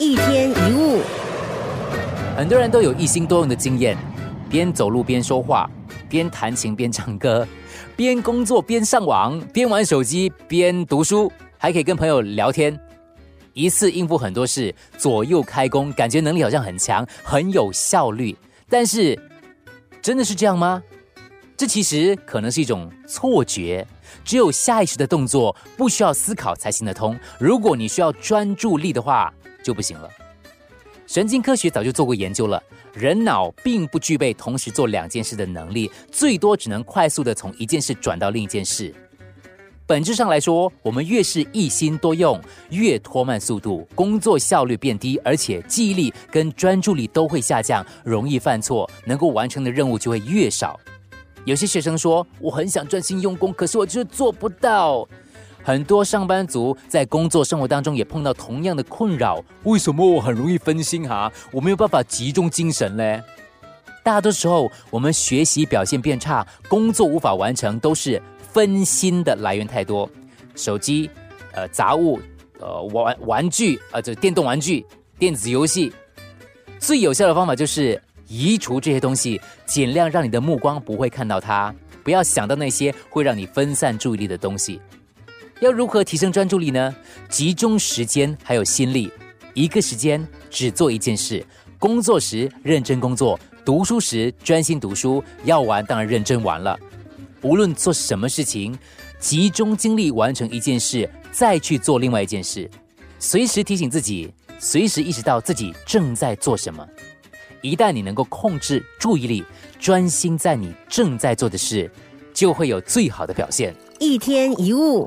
一天一物，很多人都有一心多用的经验，边走路边说话，边弹琴边唱歌，边工作边上网，边玩手机边读书，还可以跟朋友聊天，一次应付很多事，左右开工，感觉能力好像很强，很有效率。但是，真的是这样吗？这其实可能是一种错觉。只有下意识的动作，不需要思考才行得通。如果你需要专注力的话，就不行了。神经科学早就做过研究了，人脑并不具备同时做两件事的能力，最多只能快速的从一件事转到另一件事。本质上来说，我们越是一心多用，越拖慢速度，工作效率变低，而且记忆力跟专注力都会下降，容易犯错，能够完成的任务就会越少。有些学生说：“我很想专心用功，可是我就是做不到。”很多上班族在工作生活当中也碰到同样的困扰。为什么我很容易分心哈？我没有办法集中精神嘞。大多时候，我们学习表现变差，工作无法完成，都是分心的来源太多。手机、呃杂物、呃玩玩具啊，这电动玩具、电子游戏，最有效的方法就是移除这些东西，尽量让你的目光不会看到它，不要想到那些会让你分散注意力的东西。要如何提升专注力呢？集中时间还有心力，一个时间只做一件事。工作时认真工作，读书时专心读书。要玩当然认真玩了。无论做什么事情，集中精力完成一件事，再去做另外一件事。随时提醒自己，随时意识到自己正在做什么。一旦你能够控制注意力，专心在你正在做的事，就会有最好的表现。一天一物。